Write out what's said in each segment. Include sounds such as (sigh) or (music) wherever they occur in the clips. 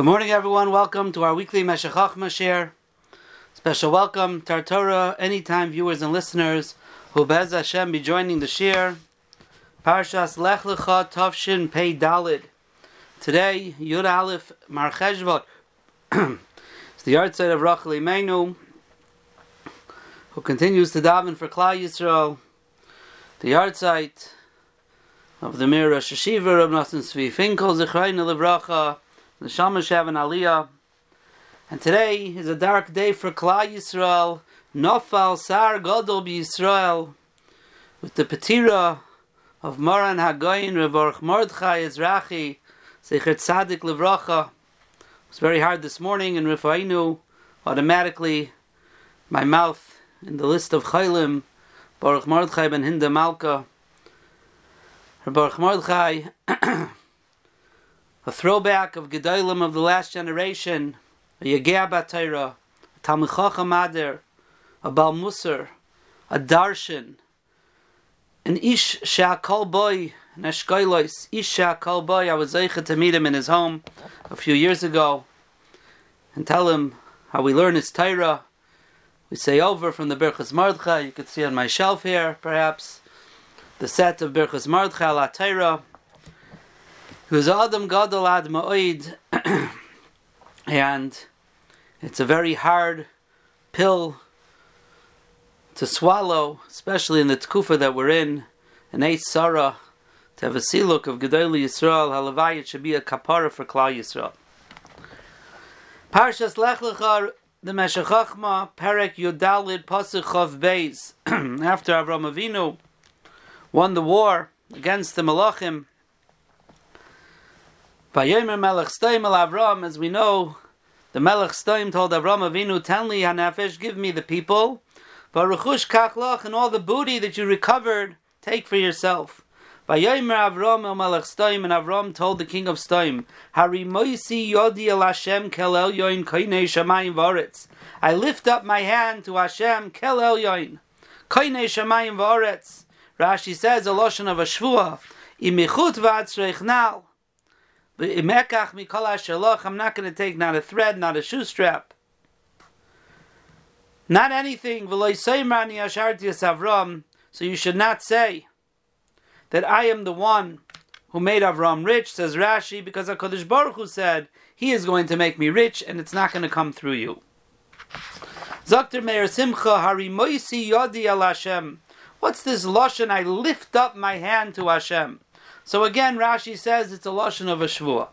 Good morning, everyone. Welcome to our weekly Meshech Chochmah share. Special welcome to our TorahAnytime viewers and listeners who Bez Hashem be joining the share. Parshas Lech Lecha Tavshin Pei Dalid. Today, Yud Aleph Mar Cheshvat. it's the yard side of Rachel Imenu, who continues to daven for Klal Yisrael. The yard site of the Mir Rosh Hashiva of Nasan Tzvi Finkel Zechrein Levracha. The Shamash have an Aliyah. And today is a dark day for Klal Yisrael. Nofal Sar Godol Yisrael. With the Petira of Moran Hagoyin Revorch Mordechai Ezrachi. Secher Tzadik Levracha. It was very hard this morning in Rifainu. Automatically, my mouth in the list of Chaylim. Baruch Mordechai ben Hinda Malka. Baruch Mordechai. (clears throat) a throwback of Gedolim of the last generation, a Yagea Batayra, a Talmud Chacham a Bal Musar, a Darshan, an Ish Sha'akol Boy, an Eshkoilois, Ish Sha'akol Boy, I was zeichet to meet him in his home a few years ago and tell him how we learn his Torah. We say over from the Birchas Mordechai, you could see on my shelf here, perhaps, the set of Birchas Mordechai, La Torah, he was Adam Gadol Ad (clears throat) and it's a very hard pill to swallow, especially in the tkufa that we're in, an eight Sarah, to have a siluk of Gedol Yisrael, halavayit should be a kapara for Klal Yisrael. Parshas Lech Lecha, the Meshech Chochmah, Perek Yudalid, Pasuk Chav Beis, (clears throat) after Avram Avinu won the war against the Malachim, Vayomer Melech Stoim El Avram, as we know, the Melech Stoim told Avram Avinu, Tell Hanefesh, give me the people. Baruchush Kachlach, and all the booty that you recovered, take for yourself. Vayomer Avram El Melech Stoim, and Avram told the king of Stoim, Hari Moisi Yodi El Hashem Kel El Yoin Koine Shamayim Varetz. I lift up my hand to Hashem Kel El Yoin. Koine Shamayim Varetz. Rashi says, a lotion of a shvua, Imichut Vatzreich Nal. I'm not going to take not a thread, not a shoe strap. Not anything. So you should not say that I am the one who made Avram rich, says Rashi, because HaKadosh Baruch Hu said, He is going to make me rich and it's not going to come through you. Zakter Meir Simcha Hari Moisi Yodi Al Hashem. What's this Lashon? I lift up my hand to Hashem. So again, Rashi says it's a lashon of a shvua,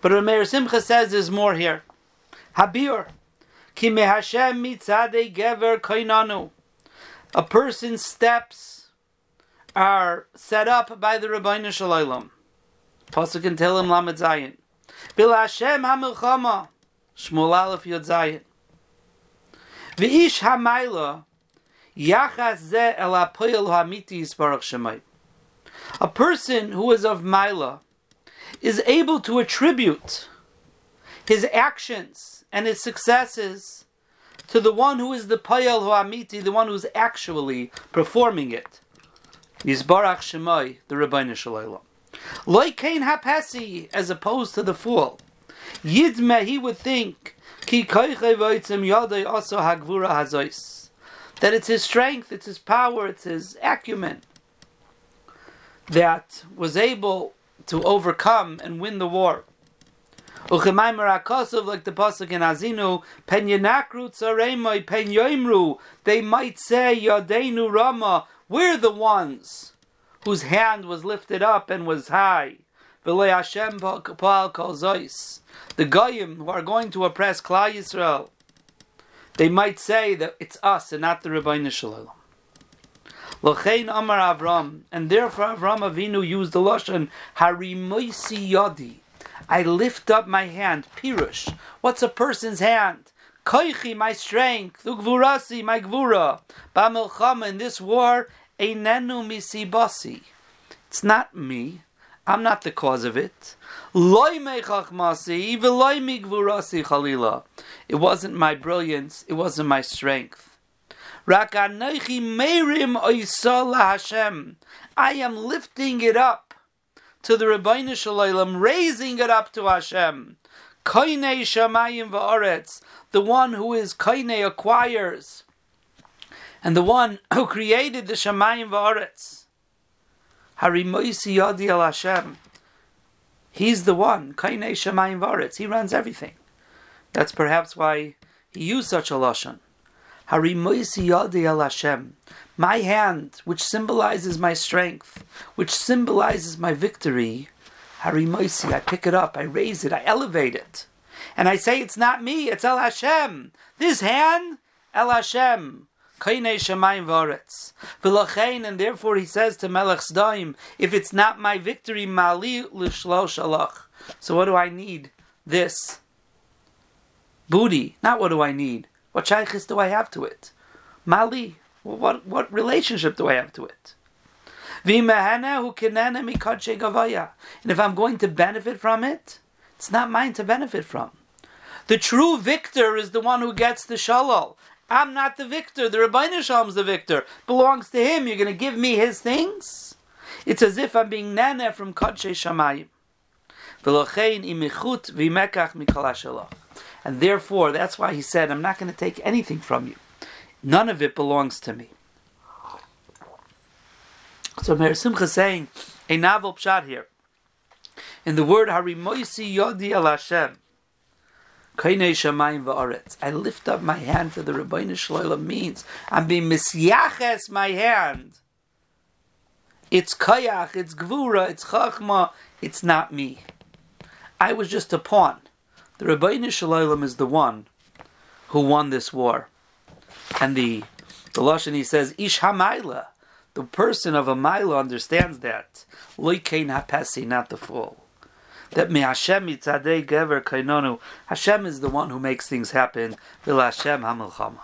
but Rameir Simcha says there's more here. Habir, ki mehashem mitzadei gever koinanu. A person's steps are set up by the Rabbeinu Shalom. Pasuk in Tehillim Lamed Zayin. Bil Hashem hamilchama. Shmuel Aleph Yod Zayin. V'ish hamayla yachas ze el apoyel hamiti yisbarach shemayim a person who is of Mila is able to attribute his actions and his successes to the one who is the Payal Huamiti, the one who is actually performing it. Yisbarach Shemai, the Rabbeinu Shalom. Loikain Hapesi, as opposed to the fool. Yidme, he would think, Ki That it's his strength, it's his power, it's his acumen that was able to overcome and win the war. like the pasuk in Azinu. They might say Yadenu Rama. We're the ones whose hand was lifted up and was high. The goyim who are going to oppress Klal Yisrael, they might say that it's us and not the Rabbi Shalom. Lochein Amar Avram, and therefore Avram Avinu used the lashon Harimoisi Yodi. I lift up my hand. Pirush. What's a person's hand? Koichi, my strength. Ugvurasi, my gvura. Bamilchama, in this war, Einenu misibasi. It's not me. I'm not the cause of it. It wasn't my brilliance. It wasn't my strength. Hashem. I am lifting it up to the Rabbeinu Shalom, raising it up to Hashem. Kaine shamayim va'aretz, the one who is kaine acquires, and the one who created the shamayim va'aretz. Harimoisi yadi al Hashem. He's the one. Kaine shamayim va'aretz. He runs everything. That's perhaps why he used such a lashon. Harimoisi yadi al Hashem. My hand, which symbolizes my strength, which symbolizes my victory, Harimoisi, I pick it up, I raise it, I elevate it. And I say it's not me, it's El Hashem. This hand, El Hashem. And therefore he says to Melech Sdaim, if it's not my victory, Mali. So what do I need? This. Booty. Not what do I need. What shaykhis do I have to it? Mali. What, what relationship do I have to it? And if I'm going to benefit from it, it's not mine to benefit from. The true victor is the one who gets the shalal. I'm not the victor. The Rabbi is the victor. Belongs to him. You're going to give me his things? It's as if I'm being nana from Kodshe Shamayim. And therefore, that's why he said, I'm not going to take anything from you. None of it belongs to me. So Meir Simcha is saying a novel pshat here. In the word Harimoisi Yodi El Hashem. I lift up my hand to the Rabbeinu Shloila means I'm being misyaches my hand. It's kayach, it's gvura, it's chachma, it's not me. I was just a pawn. The Rabbeinu Shalom is the one who won this war. And the the Lashon he says, Ish Hamayla, the person of a Maila understands that. Loikein hapesi, not the fool that me Hashem mitzadei gever kainonu. Hashem is the one who makes things happen. Vil Hashem hamilchama.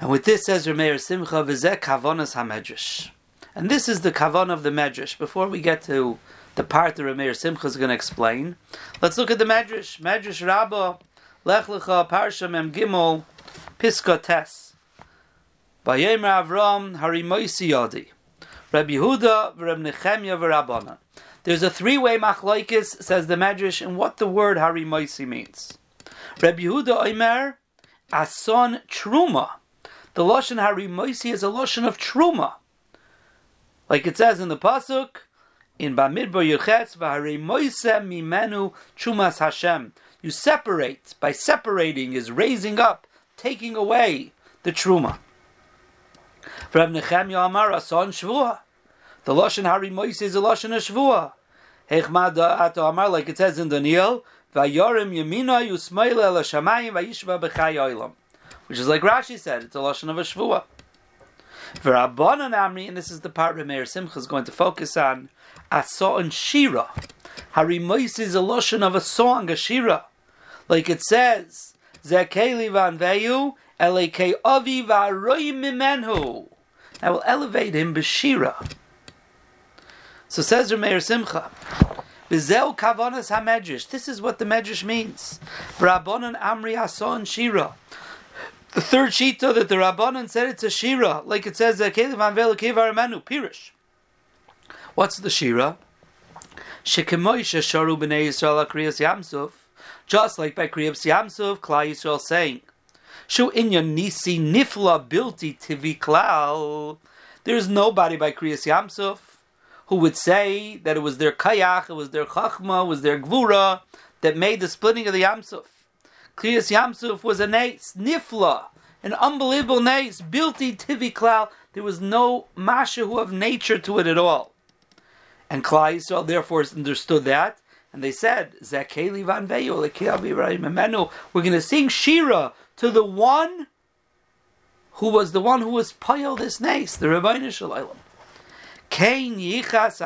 And with this says Rameir Simcha v'zeh kavonas hamedrash. And this is the kavan of the medrash. Before we get to the part that Rameir Simcha is going to explain, let's look at the medrash. Medrash Rabbah Lech Lecha Parsha Mem Gimel Piska Tes. Vayemer Avram Harimoisi Yodi. Rabbi Yehuda v'Reb Nechemya v'Rabbanan. There's a three-way machlaikis, says the Medrash, in what the word harimaisi means. Rabbi Yehuda Omer, ason truma. The lashon harimaisi is a lashon of truma, like it says in the pasuk in Bamidbar Yechetz v'harimaise mimenu chumas Hashem. You separate by separating is raising up, taking away the truma. Rabbi Nechemya Amar ason shvua. The lashon harimaisi is a lashon shvua. Hechmada ato amar, like it says in Daniel, Vayorim yamina yusmail el shamayim vayishva b'chay oilam. Which is like Rashi said, it's a lashon of a shvua. V'rabbanan amri, and this is the part Rameir Simcha is going to focus on, asa and shira. Harimois is a lashon of a song, a shira. Like it says, Zekeli van veyu, eleke avi v'aroi mimenhu. I will elevate him b'shira. So says Rameir Simcha, Bizel kavanas hamedrash. This is what the medrash means. Rabbanan amri ason shira. The third shita that the Rabbanan said it's a shira, like it says pirish. What's the shira? Just like by kriyas yamsuf, Klal Yisrael saying, Shu inyan nisi nifla bilti tivi klal. There's nobody by kriyas yamsuf who would say that it was their kayach, it was their chachma, it was their gvura that made the splitting of the Yamsuf. Kriyas Yamsuf was a nace, nifla, an unbelievable nace, bilti tivi klal. There was no mashahu of nature to it at all. And Klal Yisrael therefore understood that, and they said, Zakeli van We're going to sing Shira to the one who was the one who was payal this nace, the Rabbi Shalom. Kein yichas.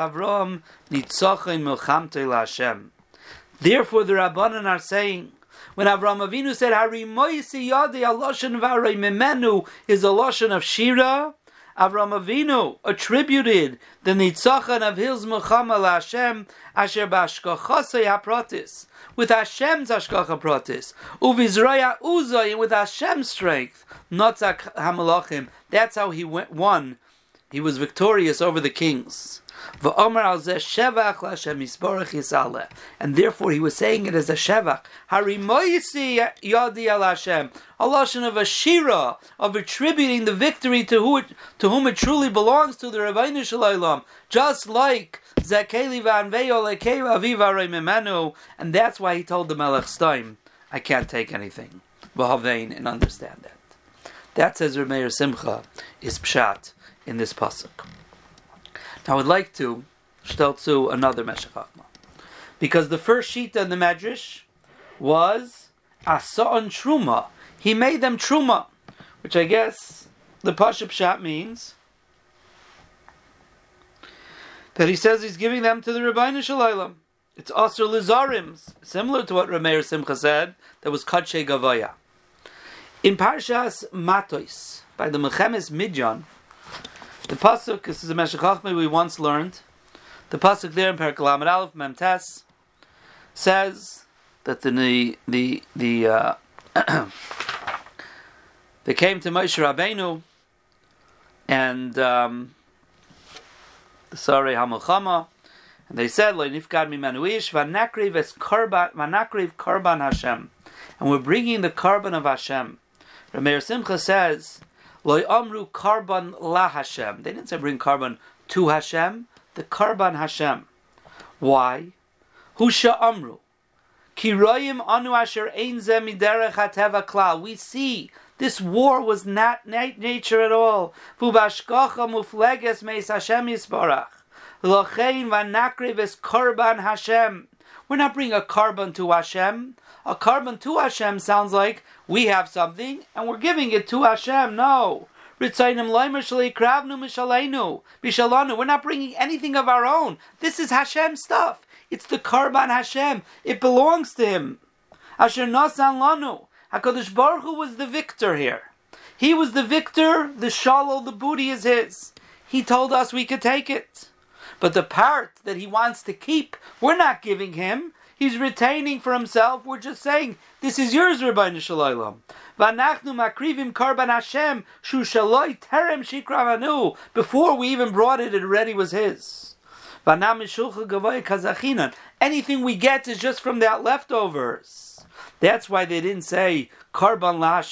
Therefore, the Rabbanan are saying, when Avram Avinu said, "Harimoisi yadi aloshen v'arei memenu" is a loshen of Shira, Avram Avinu attributed the nitzochin of his milchama Hashem asher b'ashkachasei hapratis with Hashem's ashkacha pratis, uvizraya uzay with Hashem's strength, notzak hamalachim. That's how he went, won he was victorious over the kings. And therefore he was saying it as a shevach. Harimoyisi yadi. A lashon of a shira, of attributing the victory to, who it, to whom it truly belongs to the Rabbeinu Shalom. Just like Zakeli memenu. And that's why he told the Melech Stein, I can't take anything. V'havein, and understand that. That says Rameir Simcha is pshat in this pasuk. I would like to shtel to another Meshachachma. Because the first sheet in the Medrash was Asa'an Truma. He made them Truma, which I guess the Pashup Shat means that he says he's giving them to the Rabbeinu Shalom. It's Asr Lizarim, similar to what Rameir Simcha said, that was Kadshe Gavaya. In Parshas Matos, by the Mechemes Midjan, the pasuk, this is a Meshachachme we once learned. The pasuk there in Perikalam Aleph Memtes says that the the the uh, (clears throat) they came to Moshe Rabbeinu and um, the Sarei Hamilchama, and they said, "Lo nifkad mimenu ish vanakriv es karban vanakriv karban Hashem," and we're bringing the carbon of Hashem. Rameir Simcha says Loy amru karban la Hashem. They didn't say bring carbon to Hashem. The karban Hashem. Why? Husha amru. Kiroyim anu asher ein klal. We see this war was not nature at all. Fubashkocha mufleges meis Hashem yisbarach. Lochein vanakriv es karban Hashem. We're not bringing a carbon to Hashem. A carbon to Hashem sounds like we have something and we're giving it to Hashem. No. We're not bringing anything of our own. This is Hashem stuff. It's the Karban Hashem. It belongs to Him. Asher Nasan Lanu. HaKadosh Baruch Hu was the victor here. He was the victor, the shalom, the booty is His. He told us we could take it. But the part that He wants to keep, we're not giving Him. He's retaining for himself. We're just saying, this is yours, Rabbi Nishalaylam. Vanachnu makrivim karban Hashem shu shaloi terem shikravanu. Before we even brought it, it already was his. Anything we get is just from that leftovers. That's why they didn't say karban la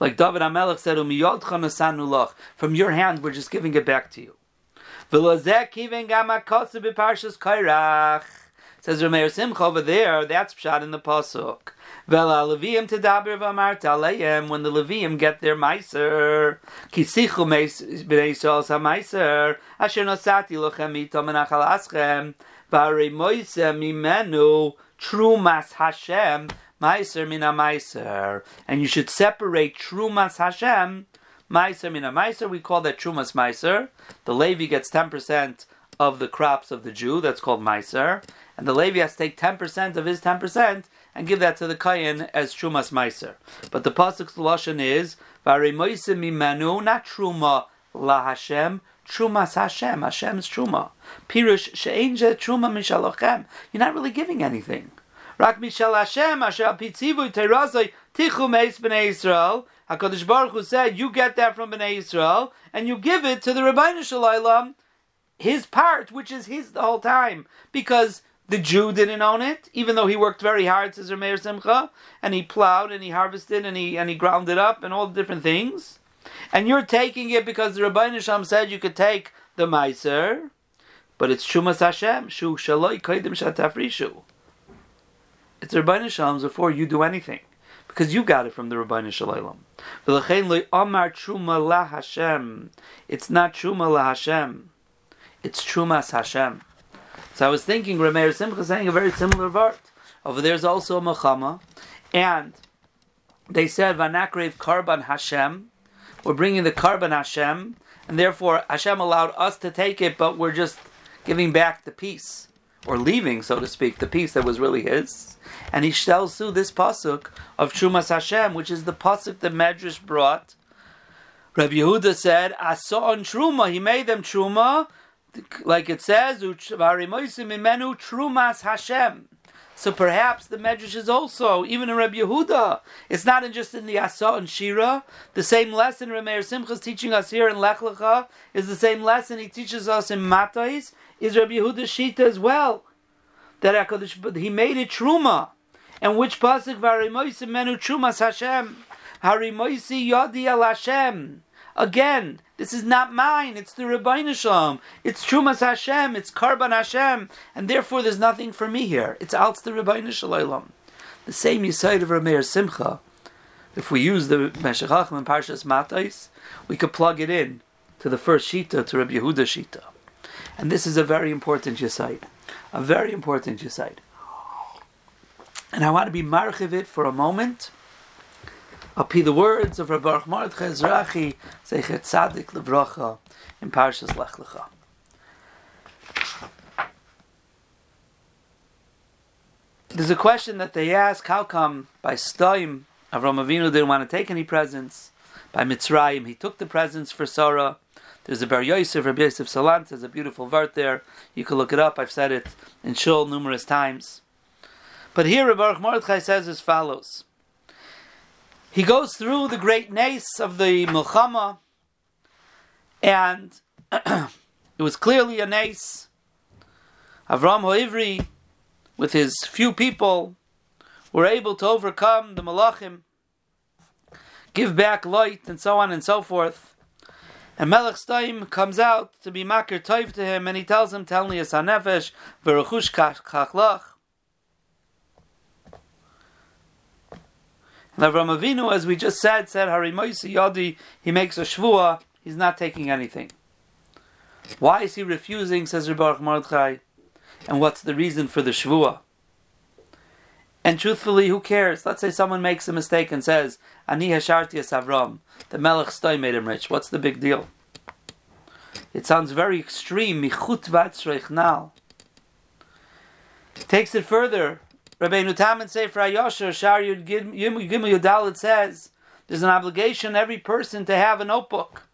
Like David Amelech said, From your hand, we're just giving it back to you. Says Rameir Simcha over there, that's pshat in the pasuk. Vela Levium to Dabir v'amart aleim when the Levium get their meiser. Kisichu b'nei Yisrael ha-meiser asher nosati lochem ito menachal aschem v'arei moise mimenu trumas Hashem meiser mina meiser. And you should separate trumas Hashem meiser mina meiser. We call that trumas meiser. The Levi gets 10% of the crops of the Jew. That's called meiser and the Levi has to take 10% of his 10% and give that to the Kayan as Trumas Meiser. But the Pasuk's Lashon is, Vare mimanu, not Truma la Hashem, Trumas Hashem, Hashem's Truma. Pirush she'enje Truma mishalochem. You're not really giving anything. Rak mishal Hashem, asher pitzivu terazoi, tichu meis b'nei Yisrael, HaKadosh Baruch Hu said, you get that from Bnei Yisrael, and you give it to the Rabbeinu Shalom, his part, which is his the whole time. Because the Jew didn't own it, even though he worked very hard, says Rameir Simcha, and he plowed and he harvested and he and he ground it up and all the different things. And you're taking it because the Rabbi Nisham said you could take the Meiser, but it's Shumas Hashem, Shu Shaloi Kaidim Shatafrishu. It's the Rabbi Nisham's before you do anything. Because you got it from the Rabbi Shalom. It's not Truma la Hashem. It's Trumas Hashem. So I was thinking, Rameir Simcha saying a very similar word. Over there's also a Machama, and they said Vanakrev Karban Hashem. We're bringing the Karban Hashem, and therefore Hashem allowed us to take it, but we're just giving back the piece, or leaving, so to speak, the piece that was really his. And he tells through this pasuk of Trumas Hashem, which is the pasuk that Medrash brought. Rabbi Yehuda said, "I saw "Ason Truma." He made them Truma like it says, Trumas Hashem. So perhaps the Medrash is also, even in Rabbi Yehuda, it's not in just in the Asa and Shira. The same lesson Rameir Simcha is teaching us here in Lech Lecha is the same lesson he teaches us in Matais, is Rabbi Yehuda's Shita as well. That HaKadosh, he made it Truma. And which pasuk Varimoisi menu Trumas Hashem? Harimoisi Yodi al Hashem. Again, this is not mine. It's the Rabbeinu Shalom. It's Trumas Hashem. It's Karban Hashem. And therefore, there's nothing for me here. It's Alts the Rabbeinu Shalom. The same Yisaid of Rameir Simcha. If we use the Meshachach and Parshas Matais, we could plug it in to the first Shita, to Rabbi Yehuda Shita. And this is a very important Yisaid. A very important Yisaid. And I want to be marchiv it for a moment Api the words of Rabbi Mordechai Ezrachi, Zeichet Tzadik Levracha, in Parshas Lech Lecha. There's a question that they ask, how come by Stoim, Avram Avinu didn't want to take any presents, by Mitzrayim he took the presents for Sarah, there's a Bar Yosef, Rabbi Yosef Salant, there's a beautiful vert there, you can look it up, I've said it in Shul numerous times. But here Rabbi Mordechai says as follows, he goes through the great nace of the Milchama, and (clears throat) it was clearly a nace. Avram Hoivri, with his few people, were able to overcome the Malachim, give back light, and so on and so forth. And Melech Staim comes out to be Makir Toiv to him, and he tells him, Tell me a Sanefesh, Veruchush Kachlach. And Avram Avinu, as we just said, said Harimoisi Yadi, he makes a shvua, he's not taking anything. Why is he refusing, says Rebbe Mordechai? And what's the reason for the shvua? And truthfully, who cares? Let's say someone makes a mistake and says, Ani Hasharti Avram, the Melech Stoi made him rich. What's the big deal? It sounds very extreme. Michut Takes it further. Rabbeinu Tam and Sefer Ayosher, Shar Yud Gimel Yudalit says there's an obligation every person to have a notebook,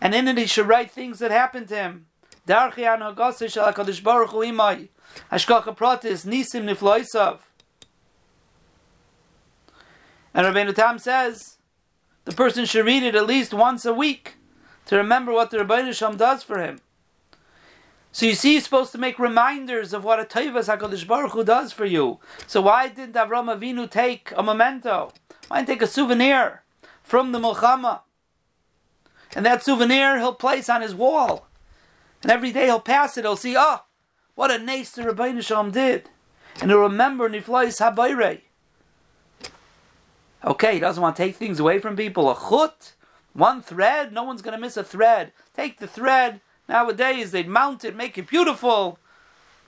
and in it he should write things that happened to him. Darchi an Hagasa Shal Hakadosh Baruch Hu Imai Hashkacha Pratis Nisim Nifloisav. And Rabbeinu Tam says the person should read it at least once a week to remember what the Rabbeinu Shalom does for him. So you see, you're supposed to make reminders of what a Toivas HaKadosh Baruch Hu does for you. So why didn't Avram Avinu take a memento? Why didn't take a souvenir from the Mulchama? And that souvenir he'll place on his wall. And every day he'll pass it, he'll see, oh, what a nace the Rabbeinu Shalom did. And he'll remember Niflois Habayre. Okay, he doesn't want to take things away from people. A chut, one thread, no one's going to miss a thread. Take the thread, Nowadays they'd mount it, make it beautiful.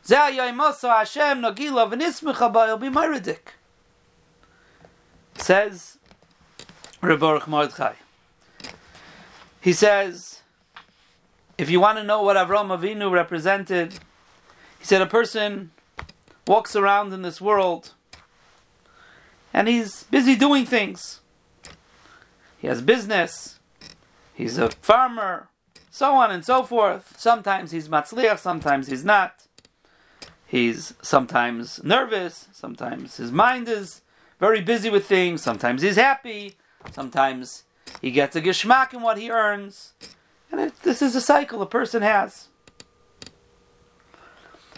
Hashem be Meridik. Says Rebbe Mordechai. He says, if you want to know what Avram Avinu represented, he said a person walks around in this world and he's busy doing things. He has business. He's a farmer so on and so forth. Sometimes he's matzliach, sometimes he's not. He's sometimes nervous, sometimes his mind is very busy with things, sometimes he's happy, sometimes he gets a geschmack in what he earns. And it, this is a cycle a person has.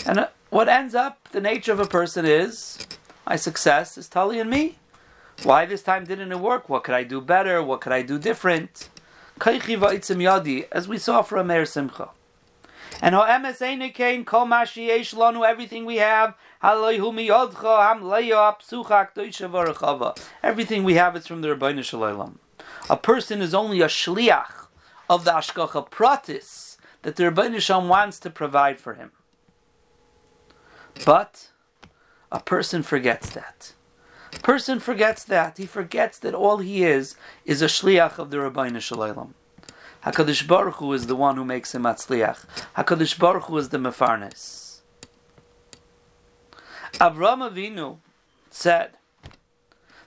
And uh, what ends up, the nature of a person is, my success is Tully and me. Why this time didn't it work? What could I do better? What could I do different? Yadi, as we saw from Meir Simcha. And lanu, everything we have, everything we have is from the Rabbeinu Shalom. A person is only a shliach of the Ashkacha Pratis that the Rabbeinu Shalom wants to provide for him. But a person forgets that. Person forgets that. He forgets that all he is is a shliach of the Rabbeinu Shalom. Hakadosh Baruch Hu is the one who makes him atzliach. Hakadosh Baruch Hu is the mefarnes. Avram Avinu said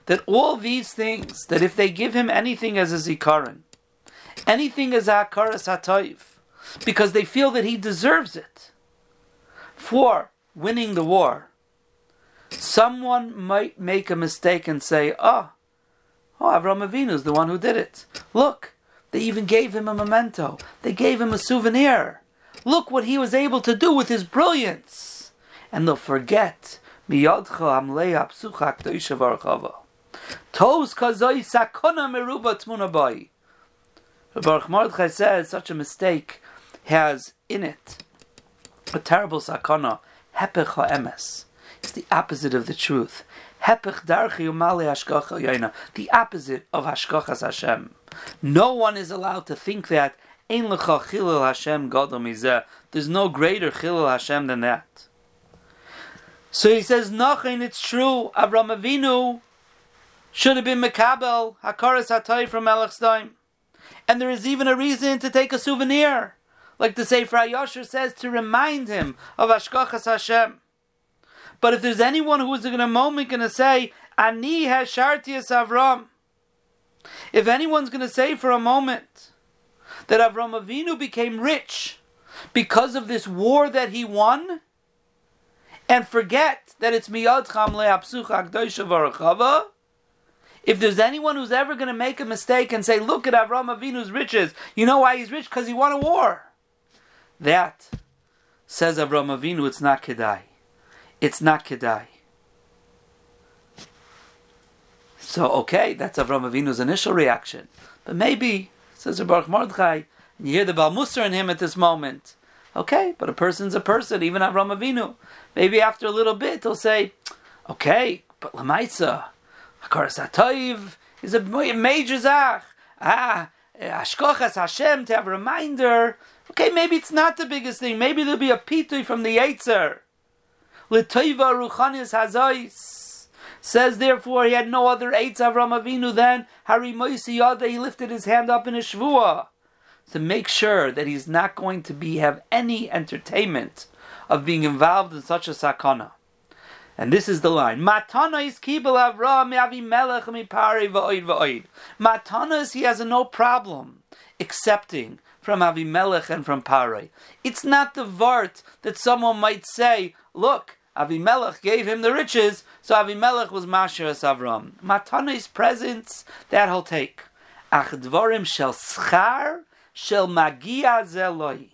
that all these things, that if they give him anything as a zikaron, anything as a hakaras hatoiv, because they feel that he deserves it for winning the war, Someone might make a mistake and say, "Oh, oh, Avram Avinu is the one who did it. Look, they even gave him a memento. They gave him a souvenir. Look what he was able to do with his brilliance." And they'll forget. Kazoi sakona. Baruch Mordechai says such a mistake has in it a terrible sakana, hepech ha'emes. It's the opposite of the truth. The opposite of hashgachas Hashem. No one is allowed to think that. There's no greater chilul Hashem than that. So he says, Nachin, it's true. Avram Avinu should have been Mekabel, Hakaras Hatay from Melech's time. And there is even a reason to take a souvenir like the Sefer Yosher says, to remind him of Ashkachas Hashem. But if there's anyone who is in a moment going to say, Ani Hashartias Avram, if anyone's going to say for a moment that Avram Avinu became rich because of this war that he won, and forget that it's Miyad Cham Le'apsuch Akdoisha if there's anyone who's ever going to make a mistake and say, look at Avram Avinu's riches, you know why he's rich? Because he won a war. That, says Avram Avinu, it's not Kedai. It's not Kedai. So, okay, that's Avram Avinu's initial reaction. But maybe, says Baruch Mordechai, you hear the Baal Musar in him at this moment. Okay, but a person's a person, even Avram Avinu. Maybe after a little bit he'll say, okay, but Lamaitza, Hakaras HaToiv is a major Zach. Ah, Ashkochas Hashem to have a reminder Okay, maybe it's not the biggest thing. Maybe there'll be a pitui from the Yetzer. L'toiva ruchanis hazais. Says therefore he had no other eitz Avram Avinu than Hari Moisi Yada. He lifted his hand up in a shvua to make sure that he's not going to be have any entertainment of being involved in such a sakana. And this is the line. Matana is kibel Avram Avimelech mi pari va'oid va'oid. Matana is he has no problem accepting from Avimelech and from Paray. It's not the Vart that someone might say, look, Avimelech gave him the riches, so Avimelech was Masher Avram. Matanis presents, that he'll take. Ach dvorim shel schar shel magia zeloi.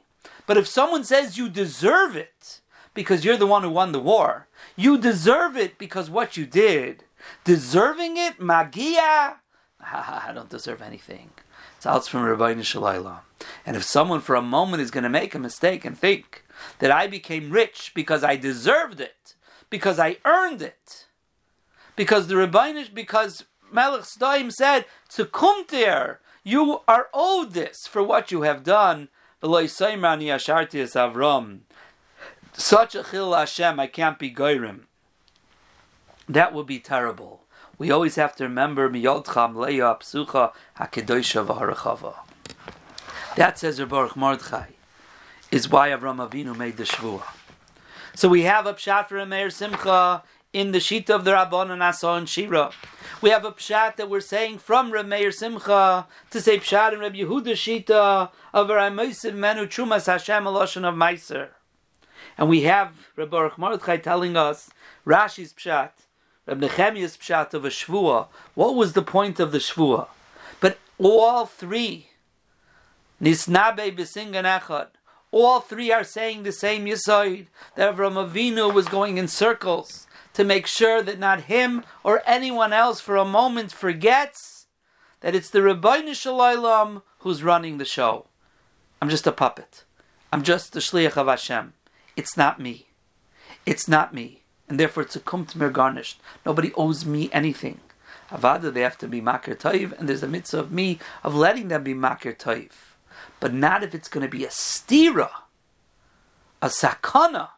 But if someone says you deserve it because you're the one who won the war, you deserve it because what you did, deserving it, magia, (laughs) I don't deserve anything. It's out from Rabbi Shalayla. And if someone for a moment is going to make a mistake and think that I became rich because I deserved it, because I earned it, because the Rabbinish, because Melech Sdaim said, to there, you are owed this for what you have done. Such a chil Hashem, I can't be goyrim. That would be terrible. We always have to remember miyodcham leya psucha hakedosha v'harachava. That says Baruch Mordechai is why Avram Avinu made the Shvuah. So we have a pshat for Meir Simcha in the sheet of the Rabban and Asa and Shira. We have a pshat that we're saying from Rameir Simcha to say pshat in Rabbi Yehuda Shita uh, of Ramaisim Menu Chumas Hashem Eloshan of Meiser. And we have Rabbi Baruch Mordechai telling us Rashi's pshat, Rabbi Nechemiah's pshat of a Shvuah. What was the point of the Shvuah? But all three Nisnabe b'singan echad. All three are saying the same yisoid that Avram Avinu was going in circles to make sure that not him or anyone else for a moment forgets that it's the Rabbeinu Shalom who's running the show. I'm just a puppet. I'm just the shliach of Hashem. It's not me. It's not me. And therefore it's a kumtmir garnished. Nobody owes me anything. Avada, they have to be makir toiv, and there's a mitzvah of me of letting them be makir toiv but not if it's going to be a stira, a sakana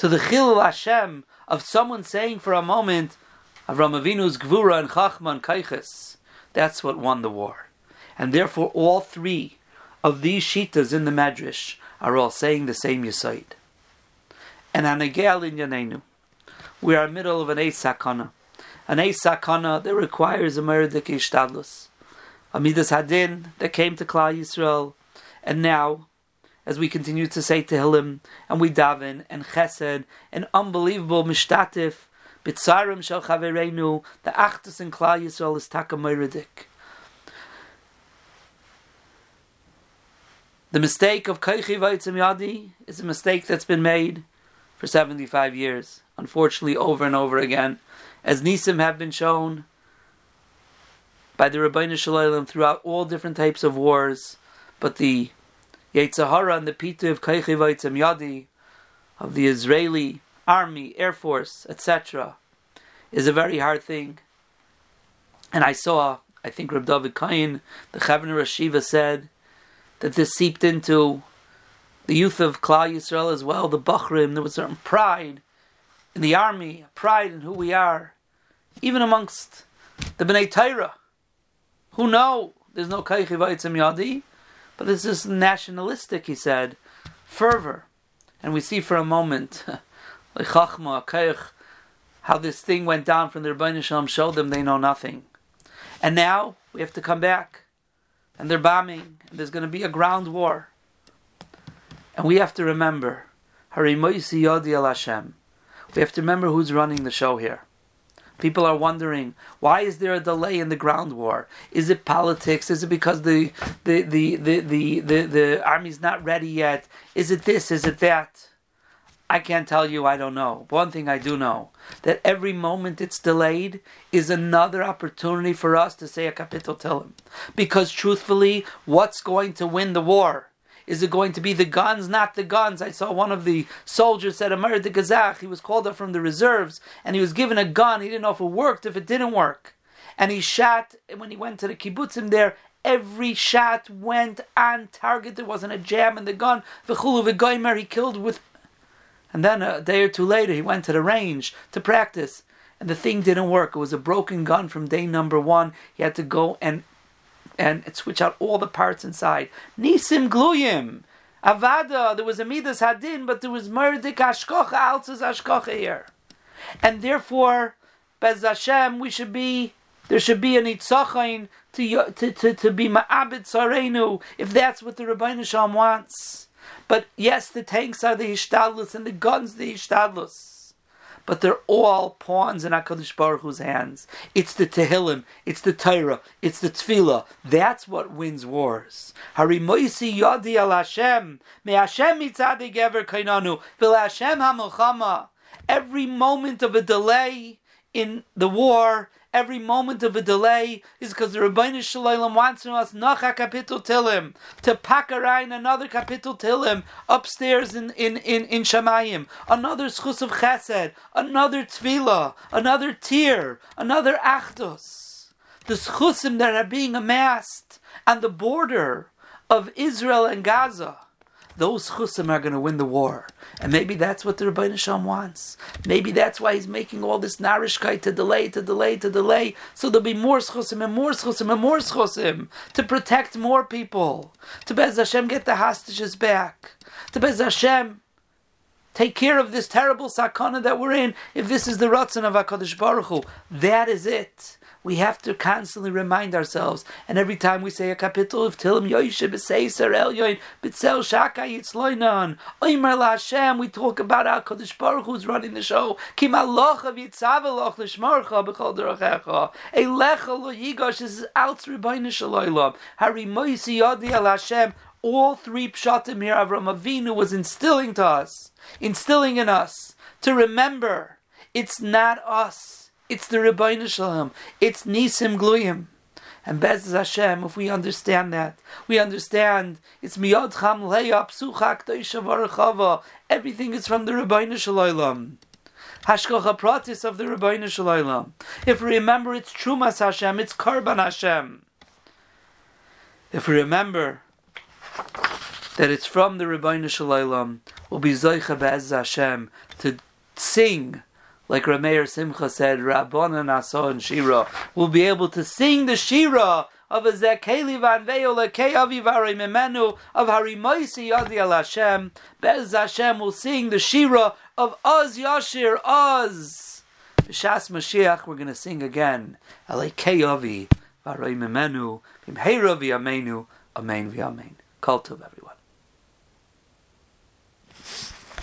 to the chilul Hashem of someone saying for a moment, Avram Avinu's gvura and chachma and kaiches. That's what won the war, and therefore all three of these shitas in the Medrash are all saying the same yisaid. And anagel in yanenu, we are in the middle of an eight sakana, an eight sakana that requires a meridik ishtadlus. Amidas Hadin that came to Klal Yisrael, and now as we continue to say Tehillim and we daven and Chesed and unbelievable mishtatif bitzarim shel chavereinu the achtus and Klal Yisrael is takamiridik. The mistake of Kaichi Vaitzim Yadi is a mistake that's been made for 75 years, unfortunately over and over again, as Nisim have been shown by the Rabbeinu Shalom throughout all different types of wars, but the Yetzahara and the Pitu of Kaichi Vaitzim Yadi, of the Israeli army, air force, etc., is a very hard thing. And I saw, I think Reb David Kain, the Chavner Rashiva said, that this seeped into the youth of Klal Yisrael as well, the Bachrim. There was certain pride in the army, pride in who we are, even amongst the Bnei Torah, who know there's no Kaichi Vaitzim Yadi, but this is nationalistic, he said, fervor. And we see for a moment, (laughs) like Chachma, Kaich, how this thing went down from the Rebbeinu Shalom showed them they know nothing. And now we have to come back and they're bombing, and there's going to be a ground war. And we have to remember, Hashem. We have to remember who's running the show here. People are wondering why is there a delay in the ground war? Is it politics? Is it because the the the the the, the, the army's not ready yet? Is it this? Is it that? I can't tell you, I don't know. One thing I do know that every moment it's delayed is another opportunity for us to say a kapitel Tehillim. Because truthfully, what's going to win the war? Is it going to be the guns, not the guns? I saw one of the soldiers said, Amir de Gazach, he was called up from the reserves and he was given a gun. He didn't know if it worked, if it didn't work. And he shot, when he went to the kibbutzim there, every shot went on target. There wasn't a jam in the gun. V'chulu v'goymer, he killed with and then a day or two later, he went to the range to practice, and the thing didn't work. It was a broken gun from day number one. He had to go and and switch out all the parts inside. Nisim gluyim. Avada, there was a Midas Hadin, but there was Murdik Ashkocha, Altzes Ashkocha here. And therefore, Bez Hashem, we should be, there should be an Itzachain to, to, to, to be Ma'abid Sarenu, if that's what the Rabbi Shalom wants. But yes, the tanks are the Hishtadlus and the guns the Hishtadlus. But they're all pawns in HaKadosh Baruch Hu's hands. It's the Tehillim, it's the Torah, it's the Tefillah. That's what wins wars. Harimoisi Yadi al Hashem. Me Hashem mitzadi gever kainanu. Vil Hashem ha Every moment of a delay in the war every moment of a delay is because the Rabbeinu Shalom wants from us Nacha Kapitel Tilim to pack a around another Kapitel Tilim upstairs in in in, in Shamayim, another Schus of Chesed, another Tefillah, another Tir, another Achdus. The Schusim that are being amassed on the border of Israel and Gaza those chusim are going to win the war. And maybe that's what the Rabbi Shalom wants. Maybe that's why he's making all this narishkeit to delay, to delay, to delay. So there'll be more chusim and more chusim and more chusim to protect more people. To Bez Hashem get the hostages back. To Bez Hashem take care of this terrible sakana that we're in. If this is the ratzon of Hakadosh Baruch Hu, that is it we have to constantly remind ourselves. And every time we say a capital of Tilim Yoishe B'Seiser Elyoin B'Tzel Shaka Yitzloinon Oimer LaHashem, we talk about our Kodesh Baruch who's running the show. Kim Alocha V'Yitzaveloch L'Shmarcha B'Chol Derochecha Eilecha Lo Yigosh is Alts Rebbeinu Shaloilam Hari Moisi Yodi Al Hashem all three pshatim here Avram Avinu was instilling to us, instilling in us to remember it's not us. It's the Rebbeinu Shalom. It's Nisim Gluyim. And Bez Hashem, if we understand that, we understand it's Miyad Cham Leya Psuchak Chava. Everything is from the Rebbeinu Shalom. Hashkocha Pratis of the Rebbeinu Shalom. If we remember it's Trumas Hashem, it's Karban Hashem. If we remember that it's from the Rebbeinu Shalom, we'll be Zoicha Bez Hashem to sing like Rameir Simcha said, Rabbanan Asa and Shira, will be able to sing the Shira of a Zekeli Van Veo Lekei Avivari Memenu of Harimoisi Yadi Al Hashem. Bez Hashem will sing the Shira of Oz Yashir Oz. Shas Mashiach, we're going to sing again. Alekei Avi Varai Memenu Bimheira V'Amenu Amen V'Amen. Cult of everyone.